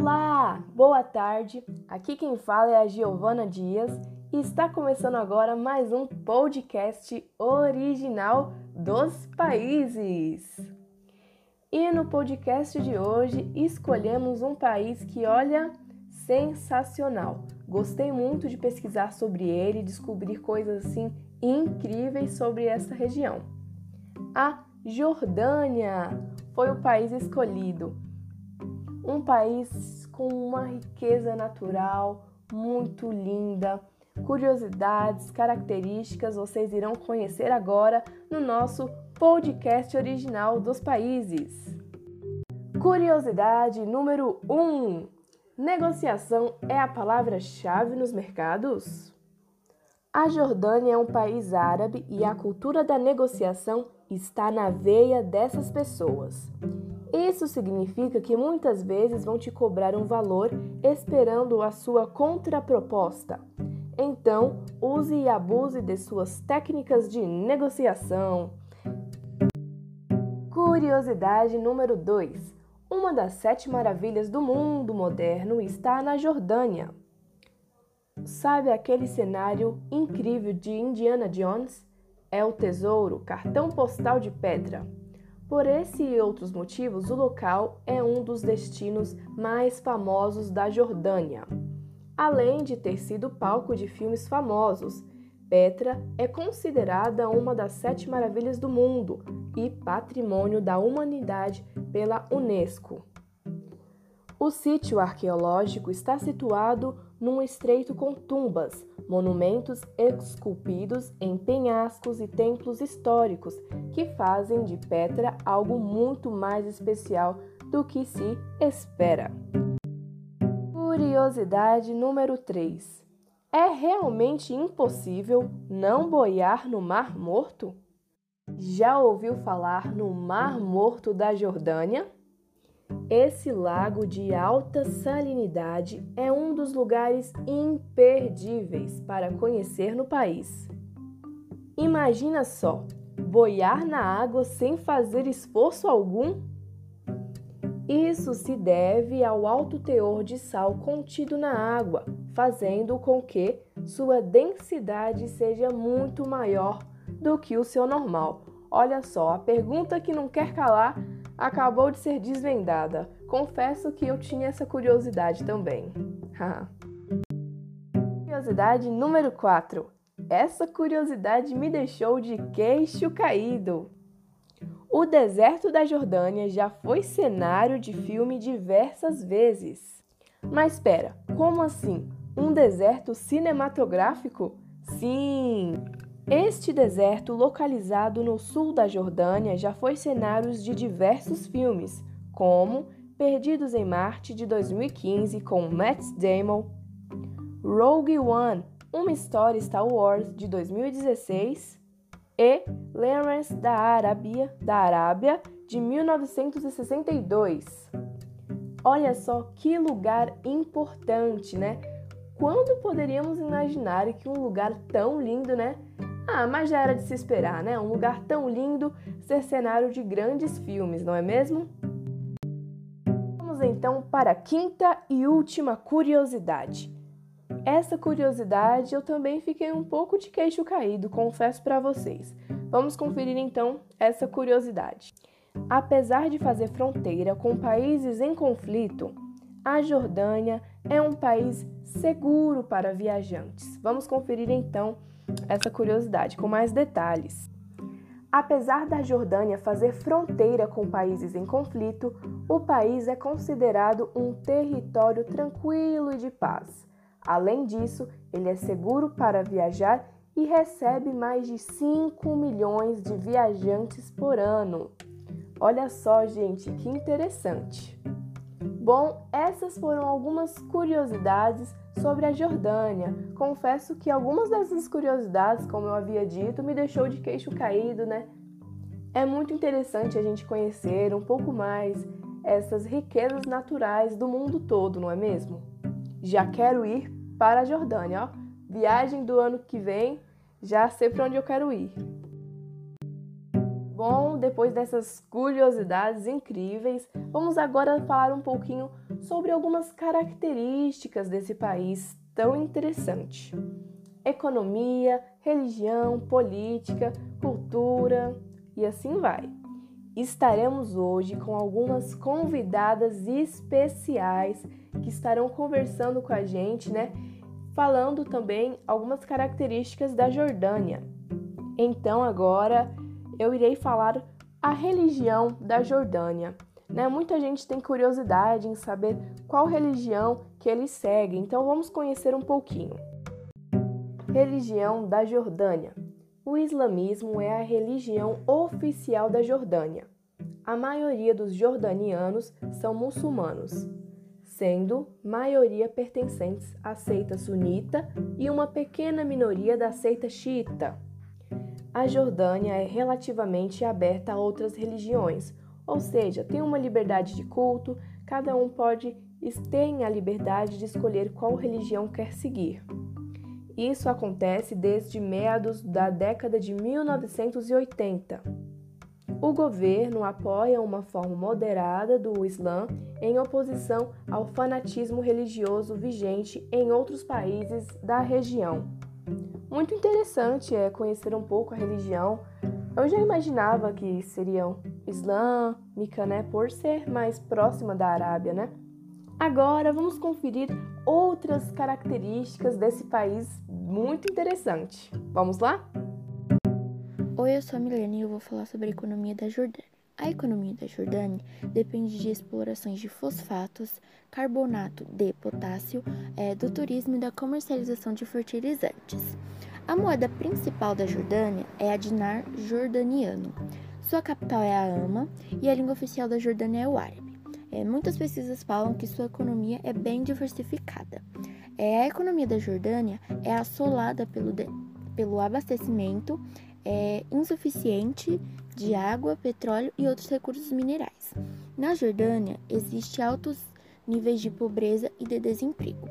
Olá, boa tarde. Aqui quem fala é a Giovana Dias e está começando agora mais um podcast original dos países. E no podcast de hoje escolhemos um país que olha sensacional. Gostei muito de pesquisar sobre ele e descobrir coisas assim incríveis sobre essa região. A Jordânia foi o país escolhido um país com uma riqueza natural muito linda, curiosidades, características vocês irão conhecer agora no nosso podcast original dos países. Curiosidade número 1: um, Negociação é a palavra-chave nos mercados? A Jordânia é um país árabe e a cultura da negociação está na veia dessas pessoas. Isso significa que muitas vezes vão te cobrar um valor esperando a sua contraproposta. Então, use e abuse de suas técnicas de negociação. Curiosidade número 2: Uma das sete maravilhas do mundo moderno está na Jordânia. Sabe aquele cenário incrível de Indiana Jones? É o tesouro, cartão postal de pedra. Por esse e outros motivos, o local é um dos destinos mais famosos da Jordânia. Além de ter sido palco de filmes famosos, Petra é considerada uma das sete maravilhas do mundo e patrimônio da humanidade pela Unesco. O sítio arqueológico está situado num estreito com tumbas, monumentos esculpidos em penhascos e templos históricos que fazem de Petra algo muito mais especial do que se espera. Curiosidade número 3: É realmente impossível não boiar no Mar Morto? Já ouviu falar no Mar Morto da Jordânia? Esse lago de alta salinidade é um dos lugares imperdíveis para conhecer no país. Imagina só, boiar na água sem fazer esforço algum? Isso se deve ao alto teor de sal contido na água, fazendo com que sua densidade seja muito maior do que o seu normal. Olha só, a pergunta que não quer calar acabou de ser desvendada. Confesso que eu tinha essa curiosidade também. curiosidade número 4. Essa curiosidade me deixou de queixo caído. O deserto da Jordânia já foi cenário de filme diversas vezes. Mas espera, como assim? Um deserto cinematográfico? Sim! Este deserto, localizado no sul da Jordânia, já foi cenário de diversos filmes, como Perdidos em Marte de 2015 com Matt Damon, Rogue One, uma história Star Wars de 2016 e Lawrence da Arábia, da Arábia de 1962. Olha só que lugar importante, né? Quando poderíamos imaginar que um lugar tão lindo, né, ah, mas já era de se esperar, né? Um lugar tão lindo ser cenário de grandes filmes, não é mesmo? Vamos então para a quinta e última curiosidade. Essa curiosidade eu também fiquei um pouco de queixo caído, confesso para vocês. Vamos conferir então essa curiosidade. Apesar de fazer fronteira com países em conflito, a Jordânia é um país seguro para viajantes. Vamos conferir então essa curiosidade com mais detalhes. Apesar da Jordânia fazer fronteira com países em conflito, o país é considerado um território tranquilo e de paz. Além disso, ele é seguro para viajar e recebe mais de 5 milhões de viajantes por ano. Olha só, gente, que interessante. Bom, essas foram algumas curiosidades sobre a Jordânia. Confesso que algumas dessas curiosidades, como eu havia dito, me deixou de queixo caído, né? É muito interessante a gente conhecer um pouco mais essas riquezas naturais do mundo todo, não é mesmo? Já quero ir para a Jordânia, ó. Viagem do ano que vem, já sei para onde eu quero ir. Bom, depois dessas curiosidades incríveis, vamos agora falar um pouquinho sobre algumas características desse país tão interessante: economia, religião, política, cultura e assim vai. Estaremos hoje com algumas convidadas especiais que estarão conversando com a gente, né? Falando também algumas características da Jordânia. Então agora eu irei falar a religião da Jordânia. Né? Muita gente tem curiosidade em saber qual religião que eles seguem, então vamos conhecer um pouquinho. Religião da Jordânia. O islamismo é a religião oficial da Jordânia. A maioria dos jordanianos são muçulmanos, sendo maioria pertencentes à seita sunita e uma pequena minoria da seita xiita. A Jordânia é relativamente aberta a outras religiões, ou seja, tem uma liberdade de culto, cada um pode ter a liberdade de escolher qual religião quer seguir. Isso acontece desde meados da década de 1980. O governo apoia uma forma moderada do Islã em oposição ao fanatismo religioso vigente em outros países da região. Muito interessante é conhecer um pouco a religião eu já imaginava que seriam islâmica, né, por ser mais próxima da Arábia, né? Agora vamos conferir outras características desse país muito interessante. Vamos lá? Oi, eu sou a Milena e eu vou falar sobre a economia da Jordânia. A economia da Jordânia depende de explorações de fosfatos, carbonato de potássio, é, do turismo e da comercialização de fertilizantes. A moeda principal da Jordânia é a dinar jordaniano. Sua capital é a Ama e a língua oficial da Jordânia é o árabe. É, muitas pesquisas falam que sua economia é bem diversificada. É, a economia da Jordânia é assolada pelo, de, pelo abastecimento é, insuficiente de água, petróleo e outros recursos minerais. Na Jordânia, existe altos níveis de pobreza e de desemprego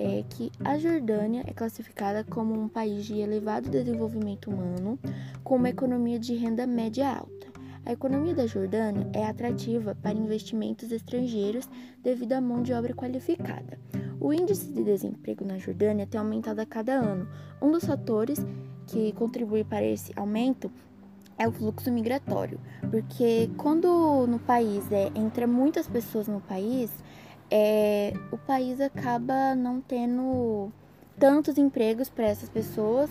é que a Jordânia é classificada como um país de elevado desenvolvimento humano, com uma economia de renda média alta. A economia da Jordânia é atrativa para investimentos estrangeiros devido à mão de obra qualificada. O índice de desemprego na Jordânia tem aumentado a cada ano. Um dos fatores que contribui para esse aumento é o fluxo migratório, porque quando no país é, entra muitas pessoas no país, é, o país acaba não tendo tantos empregos para essas pessoas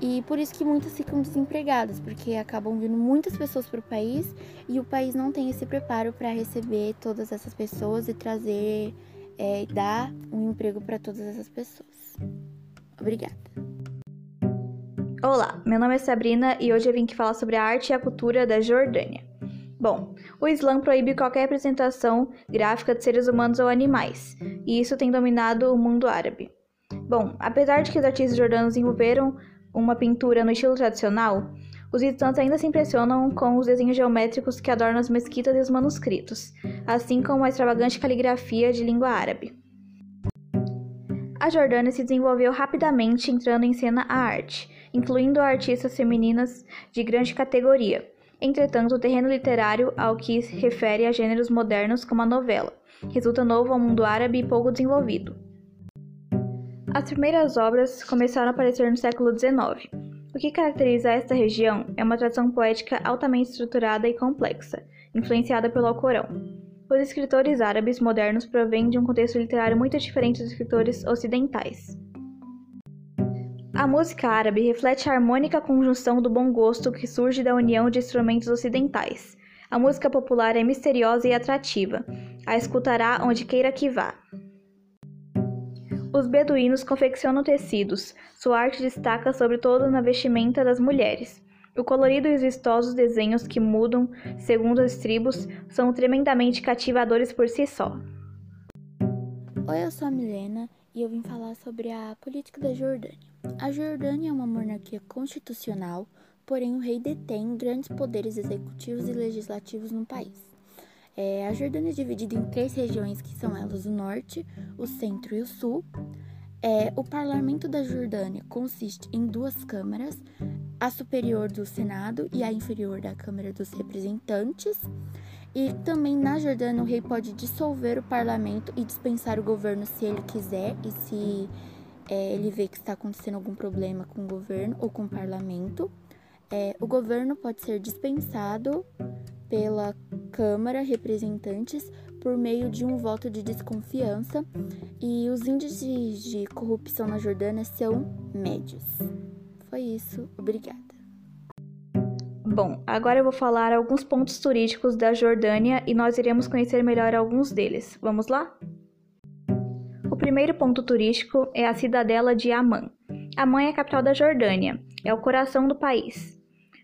e por isso que muitas ficam desempregadas, porque acabam vindo muitas pessoas para o país e o país não tem esse preparo para receber todas essas pessoas e trazer é, dar um emprego para todas essas pessoas. Obrigada. Olá, meu nome é Sabrina e hoje eu vim aqui falar sobre a arte e a cultura da Jordânia. Bom, o Islã proíbe qualquer apresentação gráfica de seres humanos ou animais, e isso tem dominado o mundo árabe. Bom, apesar de que os artistas jordanos desenvolveram uma pintura no estilo tradicional, os visitantes ainda se impressionam com os desenhos geométricos que adornam as mesquitas e os manuscritos, assim como a extravagante caligrafia de língua árabe. A Jordânia se desenvolveu rapidamente entrando em cena a arte, incluindo artistas femininas de grande categoria, Entretanto, o terreno literário ao que se refere a gêneros modernos como a novela resulta novo ao mundo árabe e pouco desenvolvido. As primeiras obras começaram a aparecer no século XIX. O que caracteriza esta região é uma tradição poética altamente estruturada e complexa, influenciada pelo Alcorão. Os escritores árabes modernos provêm de um contexto literário muito diferente dos escritores ocidentais. A música árabe reflete a harmônica conjunção do bom gosto que surge da união de instrumentos ocidentais. A música popular é misteriosa e atrativa. A escutará onde queira que vá. Os beduínos confeccionam tecidos. Sua arte destaca sobretudo na vestimenta das mulheres. O colorido e os vistosos desenhos que mudam segundo as tribos são tremendamente cativadores por si só. Oi, eu sou a Milena e eu vim falar sobre a política da Jordânia. A Jordânia é uma monarquia constitucional, porém o rei detém grandes poderes executivos e legislativos no país. É, a Jordânia é dividida em três regiões, que são elas o norte, o centro e o sul. É, o parlamento da Jordânia consiste em duas câmaras, a superior do Senado e a inferior da Câmara dos Representantes. E também na Jordânia o rei pode dissolver o parlamento e dispensar o governo se ele quiser e se é, ele vê que está acontecendo algum problema com o governo ou com o parlamento. É, o governo pode ser dispensado pela Câmara Representantes por meio de um voto de desconfiança e os índices de corrupção na Jordânia são médios. Foi isso, obrigada. Bom, agora eu vou falar alguns pontos turísticos da Jordânia e nós iremos conhecer melhor alguns deles. Vamos lá? O primeiro ponto turístico é a cidadela de Amman. Amman é a capital da Jordânia, é o coração do país.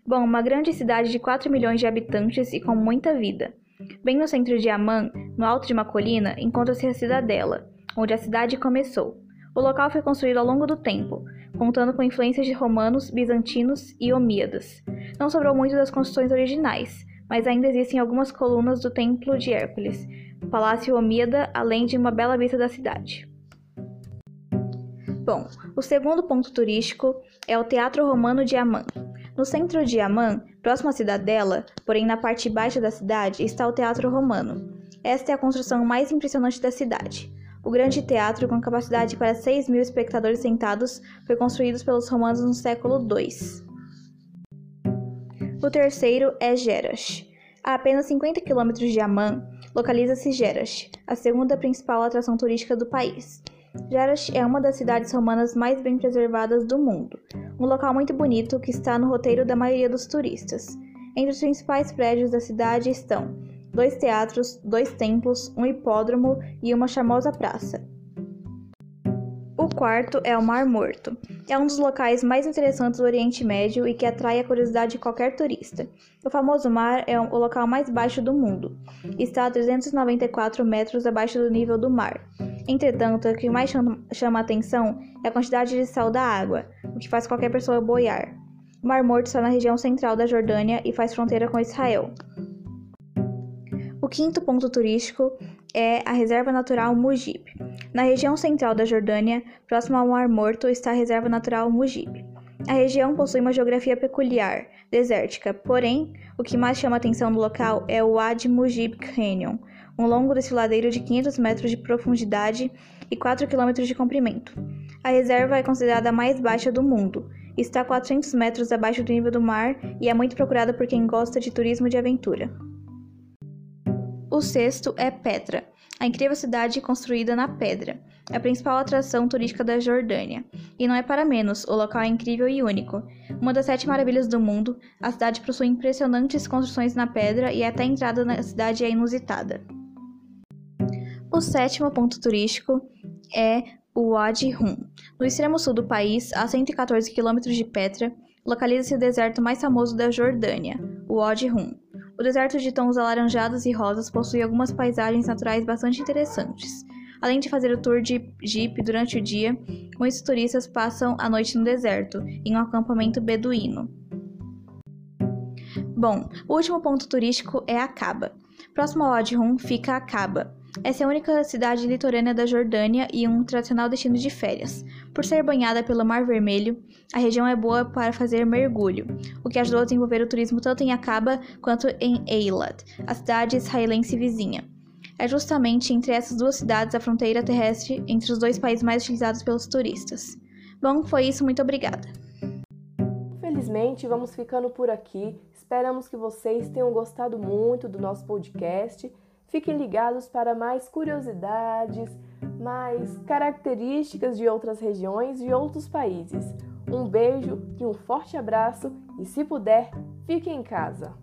Bom, uma grande cidade de 4 milhões de habitantes e com muita vida. Bem no centro de Amman, no alto de uma colina, encontra-se a cidadela, onde a cidade começou. O local foi construído ao longo do tempo, contando com influências de romanos, bizantinos e omíadas. Não sobrou muito das construções originais, mas ainda existem algumas colunas do Templo de Hércules, Palácio Omíada, além de uma bela vista da cidade. Bom, o segundo ponto turístico é o Teatro Romano de Amman. No centro de Amman, próximo à cidadela, porém na parte baixa da cidade, está o Teatro Romano. Esta é a construção mais impressionante da cidade. O grande teatro, com capacidade para 6 mil espectadores sentados, foi construído pelos romanos no século II. O terceiro é Gerash. A apenas 50 quilômetros de Amman, localiza-se Gerash, a segunda principal atração turística do país. Jerash é uma das cidades romanas mais bem preservadas do mundo, um local muito bonito que está no roteiro da maioria dos turistas. Entre os principais prédios da cidade estão dois teatros, dois templos, um hipódromo e uma charmosa praça. O quarto é o Mar Morto. É um dos locais mais interessantes do Oriente Médio e que atrai a curiosidade de qualquer turista. O famoso mar é o local mais baixo do mundo. Está a 394 metros abaixo do nível do mar. Entretanto, o que mais chama a atenção é a quantidade de sal da água, o que faz qualquer pessoa boiar. O Mar Morto está na região central da Jordânia e faz fronteira com Israel. O quinto ponto turístico é a Reserva Natural Mujib. Na região central da Jordânia, próximo ao Mar Morto, está a Reserva Natural Mujib. A região possui uma geografia peculiar, desértica, porém, o que mais chama a atenção no local é o Wadi Mujib Canyon, um longo desfiladeiro de 500 metros de profundidade e 4 km de comprimento. A reserva é considerada a mais baixa do mundo, está a 400 metros abaixo do nível do mar e é muito procurada por quem gosta de turismo de aventura. O sexto é Petra, a incrível cidade construída na pedra, a principal atração turística da Jordânia. E não é para menos, o local é incrível e único. Uma das sete maravilhas do mundo, a cidade possui impressionantes construções na pedra e até a entrada na cidade é inusitada. O sétimo ponto turístico é o Wadi Rum. No extremo sul do país, a 114 quilômetros de Petra, localiza-se o deserto mais famoso da Jordânia, o Wadi Rum. O deserto de tons alaranjados e rosas possui algumas paisagens naturais bastante interessantes. Além de fazer o tour de jeep durante o dia, muitos turistas passam a noite no deserto, em um acampamento beduíno. Bom, o último ponto turístico é Acaba. Próximo ao Wadi Rum fica Acaba, essa é a única cidade litorânea da Jordânia e um tradicional destino de férias. Por ser banhada pelo Mar Vermelho, a região é boa para fazer mergulho, o que ajudou a desenvolver o turismo tanto em Aqaba quanto em Eilat, a cidade israelense vizinha. É justamente entre essas duas cidades a fronteira terrestre entre os dois países mais utilizados pelos turistas. Bom, foi isso, muito obrigada. Infelizmente, vamos ficando por aqui. Esperamos que vocês tenham gostado muito do nosso podcast. Fiquem ligados para mais curiosidades, mais características de outras regiões e outros países. Um beijo e um forte abraço e, se puder, fique em casa.